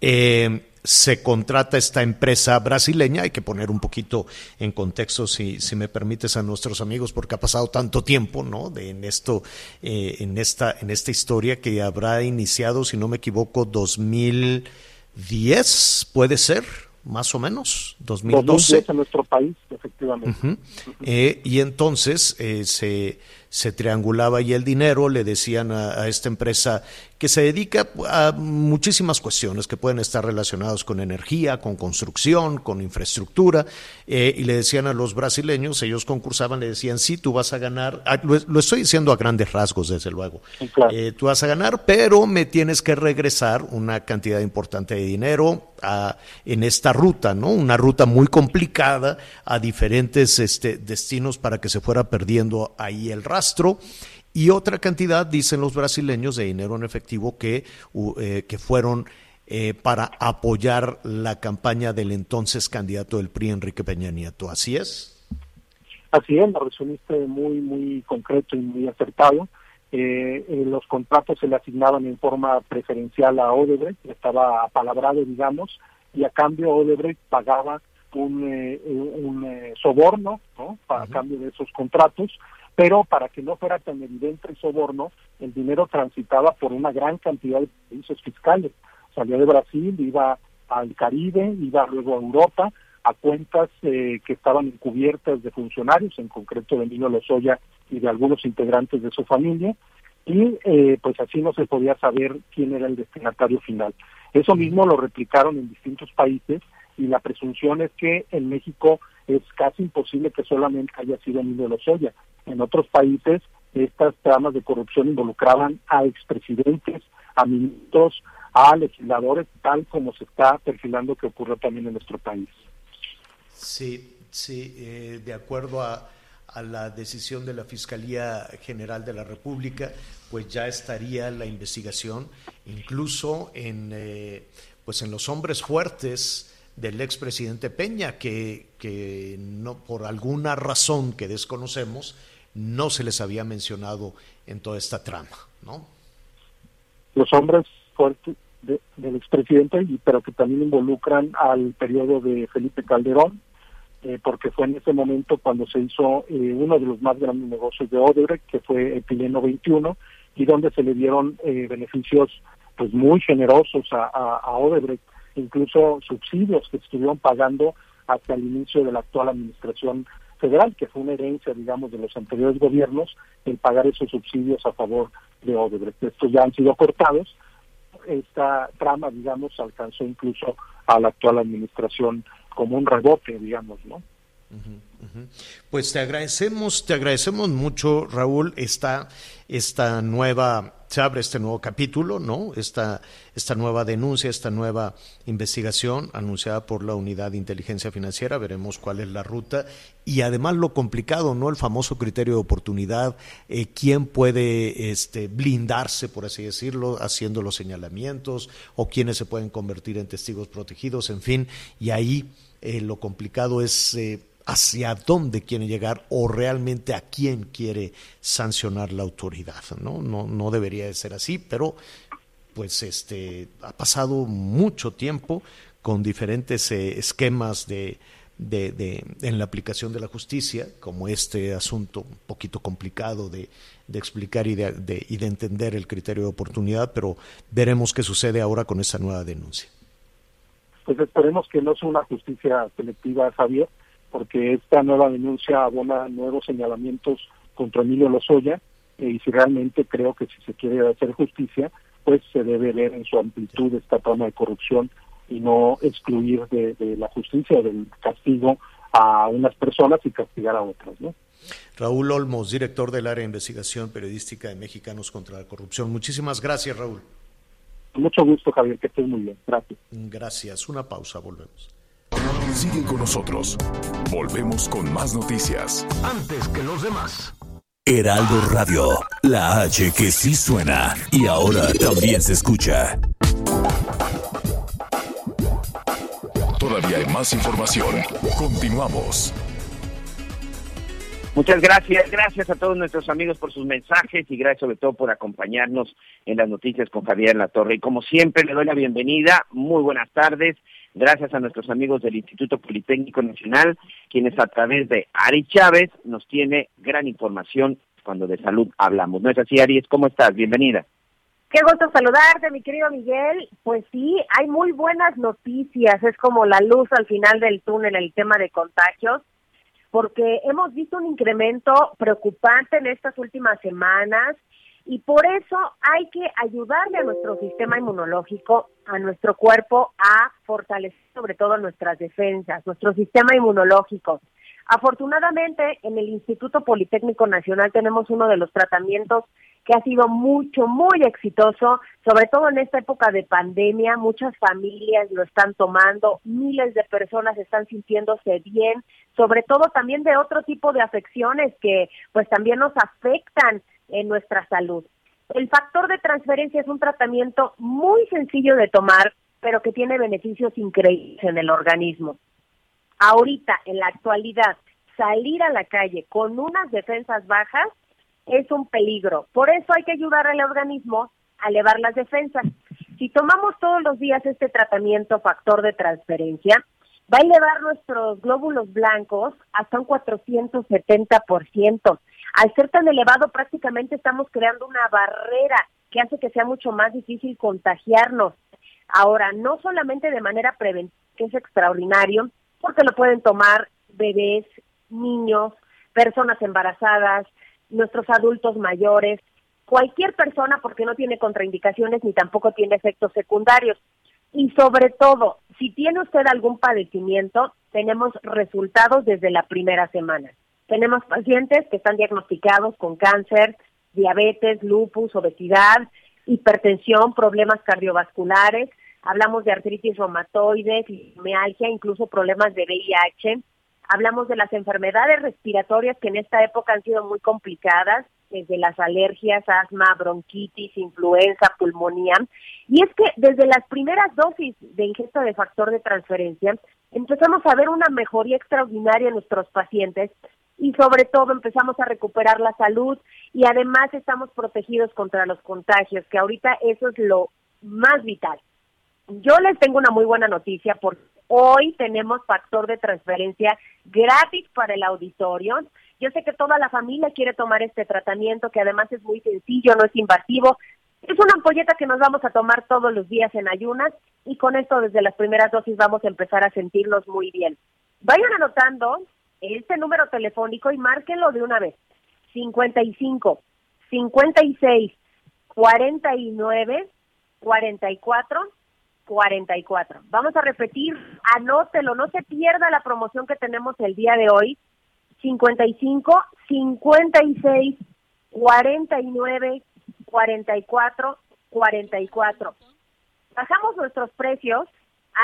eh, se contrata esta empresa brasileña, hay que poner un poquito en contexto, si, si me permites, a nuestros amigos, porque ha pasado tanto tiempo, ¿no? De, en esto, eh, en esta, en esta historia que habrá iniciado, si no me equivoco, 2010, puede ser. Más o menos, 2012. 2010 en nuestro país, efectivamente. Ujú. Eh, y entonces eh, se, se triangulaba ahí el dinero, le decían a, a esta empresa que se dedica a muchísimas cuestiones que pueden estar relacionadas con energía, con construcción, con infraestructura, eh, y le decían a los brasileños, ellos concursaban, le decían, sí, tú vas a ganar, ah, lo, lo estoy diciendo a grandes rasgos, desde luego, claro. Eh, tú vas a ganar, pero me tienes que regresar una cantidad importante de dinero a- en esta ruta, ¿no? Una ruta muy complicada a diferentes este, destinos para que se fuera perdiendo ahí el rastro. Y otra cantidad, dicen los brasileños, de dinero en efectivo que, eh, que fueron eh, para apoyar la campaña del entonces candidato del PRI, Enrique Peña Nieto. ¿Así es? Así es, lo resumiste muy, muy concreto y muy acertado. Eh, eh, los contratos se le asignaban en forma preferencial a Odebrecht, estaba apalabrado, digamos, y a cambio Odebrecht pagaba un, eh, un eh, soborno, ¿no? A cambio de esos contratos, pero para que no fuera tan evidente el soborno, el dinero transitaba por una gran cantidad de países fiscales. Salía de Brasil, iba al Caribe, iba luego a Europa, a cuentas eh, que estaban encubiertas de funcionarios, en concreto de Emilio Lozoya y de algunos integrantes de su familia, y eh, pues así no se podía saber quién era el destinatario final. Eso mismo lo replicaron en distintos países y la presunción es que en México es casi imposible que solamente haya sido Emilio Lozoya. En otros países estas tramas de corrupción involucraban a expresidentes, a ministros, a legisladores, tal como se está perfilando que ocurrió también en nuestro país. Sí, sí, eh, de acuerdo a, a la decisión de la Fiscalía General de la República, pues ya estaría la investigación, incluso en, eh, pues en los hombres fuertes del expresidente Peña, que, que no, por alguna razón que desconocemos, no se les había mencionado en toda esta trama, ¿no? Los hombres fuertes de- del expresidente, pero que también involucran al periodo de Felipe Calderón, eh, porque fue en ese momento cuando se hizo eh, uno de los más grandes negocios de Odebrecht, que fue Epileno 21, y donde se le dieron eh, beneficios pues muy generosos a Odebrecht, incluso subsidios que estuvieron pagando hasta el inicio de la actual administración federal, que fue una herencia, digamos, de los anteriores gobiernos, el pagar esos subsidios a favor de Odebrecht. Estos ya han sido cortados. Esta trama, digamos, alcanzó incluso a la actual administración como un rebote, digamos, ¿no? Pues te agradecemos, te agradecemos mucho, Raúl, esta, esta nueva, se abre este nuevo capítulo, ¿no? Esta, esta nueva denuncia, esta nueva investigación anunciada por la Unidad de Inteligencia Financiera, veremos cuál es la ruta y además lo complicado, ¿no? El famoso criterio de oportunidad, eh, quién puede este, blindarse, por así decirlo, haciendo los señalamientos o quiénes se pueden convertir en testigos protegidos, en fin, y ahí eh, lo complicado es eh, hacia dónde quiere llegar o realmente a quién quiere sancionar la autoridad, ¿no? No, no debería de ser así, pero pues este ha pasado mucho tiempo con diferentes eh, esquemas de, de, de- en la aplicación de la justicia, como este asunto un poquito complicado de, de explicar y de, y de entender el criterio de oportunidad, pero veremos qué sucede ahora con esta nueva denuncia. Pues esperemos que no sea una justicia selectiva, Javier, porque esta nueva denuncia abona nuevos señalamientos contra Emilio Lozoya eh, y si realmente creo que si se quiere hacer justicia, pues se debe ver en su amplitud esta trama de corrupción y no excluir de, de la justicia, del castigo a unas personas y castigar a otras, ¿no? Raúl Olmos, director del área de investigación periodística de Mexicanos contra la Corrupción. Muchísimas gracias, Raúl. Mucho gusto, Javier, que estés muy bien. Gracias. Gracias. Una pausa, volvemos. Sigue con nosotros. Volvemos con más noticias. Antes que los demás. Heraldo Radio, la H que sí suena y ahora también se escucha. Todavía hay más información. Continuamos. Muchas gracias, gracias a todos nuestros amigos por sus mensajes y gracias sobre todo por acompañarnos en las noticias con Javier La Torre. Y como siempre le doy la bienvenida, muy buenas tardes, gracias a nuestros amigos del Instituto Politécnico Nacional, quienes a través de Ari Chávez nos tiene gran información cuando de salud hablamos. ¿No es así, Ari? ¿Cómo estás? Bienvenida. Qué gusto saludarte, mi querido Miguel. Pues sí, hay muy buenas noticias. Es como la luz al final del túnel, el tema de contagios, porque hemos visto un incremento preocupante en estas últimas semanas y por eso hay que ayudarle a nuestro sistema inmunológico, a nuestro cuerpo, a fortalecer sobre todo nuestras defensas, nuestro sistema inmunológico. Afortunadamente, en el Instituto Politécnico Nacional tenemos uno de los tratamientos que ha sido mucho, muy exitoso, sobre todo en esta época de pandemia. Muchas familias lo están tomando, miles de personas están sintiéndose bien, sobre todo también de otro tipo de afecciones que pues también nos afectan en nuestra salud. El factor de transferencia es un tratamiento muy sencillo de tomar, pero que tiene beneficios increíbles en el organismo. Ahorita, en la actualidad, salir a la calle con unas defensas bajas es un peligro. Por eso hay que ayudar al organismo a elevar las defensas. Si tomamos todos los días este tratamiento factor de transferencia, va a elevar nuestros glóbulos blancos hasta un 470%. Al ser tan elevado, prácticamente estamos creando una barrera que hace que sea mucho más difícil contagiarnos. Ahora, no solamente de manera preventiva, que es extraordinario, porque lo pueden tomar bebés, niños, personas embarazadas, nuestros adultos mayores, cualquier persona porque no tiene contraindicaciones ni tampoco tiene efectos secundarios. Y sobre todo, si tiene usted algún padecimiento, tenemos resultados desde la primera semana. Tenemos pacientes que están diagnosticados con cáncer, diabetes, lupus, obesidad, hipertensión, problemas cardiovasculares, hablamos de artritis reumatoide, fibromialgia, incluso problemas de VIH, hablamos de las enfermedades respiratorias que en esta época han sido muy complicadas, desde las alergias, asma, bronquitis, influenza, pulmonía. Y es que desde las primeras dosis de ingesta de factor de transferencia, empezamos a ver una mejoría extraordinaria en nuestros pacientes y sobre todo empezamos a recuperar la salud y además estamos protegidos contra los contagios, que ahorita eso es lo más vital. Yo les tengo una muy buena noticia porque hoy tenemos factor de transferencia gratis para el auditorio. Yo sé que toda la familia quiere tomar este tratamiento, que además es muy sencillo, no es invasivo. Es una ampolleta que nos vamos a tomar todos los días en ayunas y con esto desde las primeras dosis vamos a empezar a sentirnos muy bien. Vayan anotando este número telefónico y márquenlo de una vez. 55 56 49 44 44. Vamos a repetir, anótelo, no se pierda la promoción que tenemos el día de hoy. 55 56 49 44 44. Bajamos nuestros precios,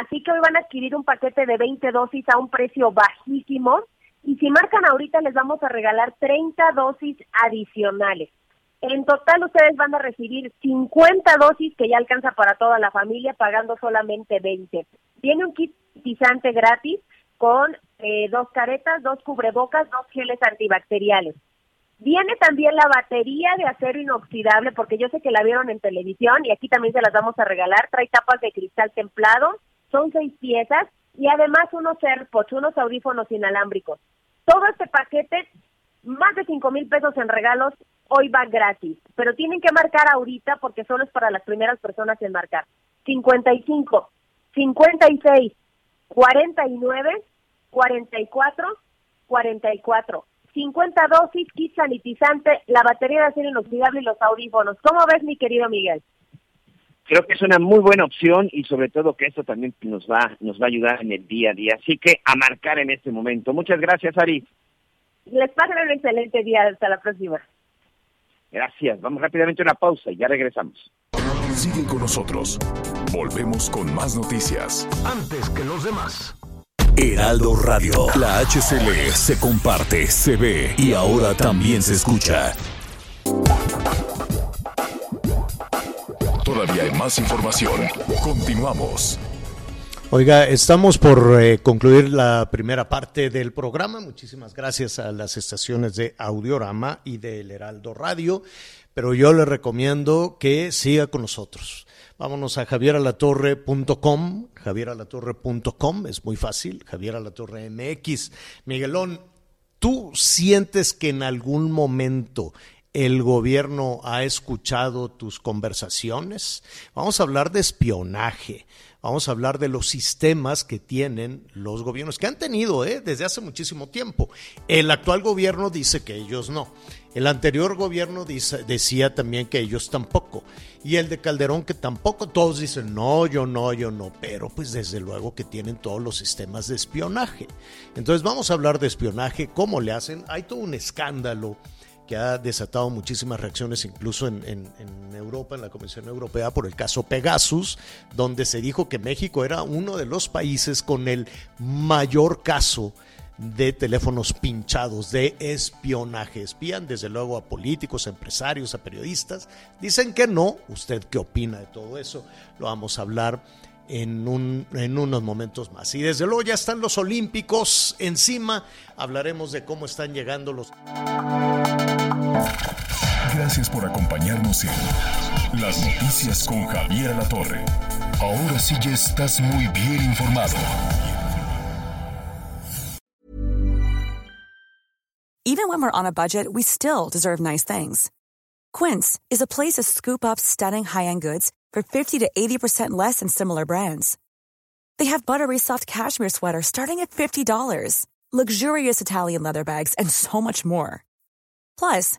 así que hoy van a adquirir un paquete de 20 dosis a un precio bajísimo y si marcan ahorita les vamos a regalar 30 dosis adicionales. En total ustedes van a recibir 50 dosis que ya alcanza para toda la familia pagando solamente 20. Tiene un kit pisante gratis con eh, dos caretas, dos cubrebocas, dos geles antibacteriales. Viene también la batería de acero inoxidable, porque yo sé que la vieron en televisión y aquí también se las vamos a regalar. Trae tapas de cristal templado, son seis piezas y además unos AirPods, unos audífonos inalámbricos. Todo este paquete, más de cinco mil pesos en regalos, hoy va gratis, pero tienen que marcar ahorita porque solo es para las primeras personas en marcar. 55, 56, 49, 44, 44. 50 dosis, kit sanitizante, la batería de acero inoxidable y los audífonos. ¿Cómo ves, mi querido Miguel? Creo que es una muy buena opción y sobre todo que esto también nos va, nos va a ayudar en el día a día. Así que a marcar en este momento. Muchas gracias, Ari. Les pasen un excelente día. Hasta la próxima. Gracias. Vamos rápidamente a una pausa y ya regresamos. Sigue con nosotros. Volvemos con más noticias. Antes que los demás. Heraldo Radio. La HCL se comparte, se ve y ahora también se escucha. Todavía hay más información. Continuamos. Oiga, estamos por eh, concluir la primera parte del programa. Muchísimas gracias a las estaciones de Audiorama y del Heraldo Radio, pero yo le recomiendo que siga con nosotros. Vámonos a javieralatorre.com, javieralatorre.com, es muy fácil, javieralatorre MX. Miguelón, ¿tú sientes que en algún momento ¿El gobierno ha escuchado tus conversaciones? Vamos a hablar de espionaje. Vamos a hablar de los sistemas que tienen los gobiernos, que han tenido ¿eh? desde hace muchísimo tiempo. El actual gobierno dice que ellos no. El anterior gobierno decía también que ellos tampoco. Y el de Calderón que tampoco. Todos dicen, no, yo no, yo no. Pero pues desde luego que tienen todos los sistemas de espionaje. Entonces vamos a hablar de espionaje, cómo le hacen. Hay todo un escándalo que ha desatado muchísimas reacciones incluso en, Europa, en la Comisión Europea, por el caso Pegasus, donde se dijo que México era uno de los países con el mayor caso de teléfonos pinchados, de espionaje. Espían desde luego a políticos, a empresarios, a periodistas. Dicen que no. ¿Usted qué opina de todo eso? Lo vamos a hablar en, un, en unos momentos más. Y desde luego ya están los Olímpicos encima. Hablaremos de cómo están llegando los... Gracias por acompañarnos en Las Noticias con Javier La Torre. Ahora sí ya estás muy bien informado. Even when we're on a budget, we still deserve nice things. Quince is a place to scoop up stunning high-end goods for 50 to 80% less than similar brands. They have buttery soft cashmere sweaters starting at $50, luxurious Italian leather bags, and so much more. Plus,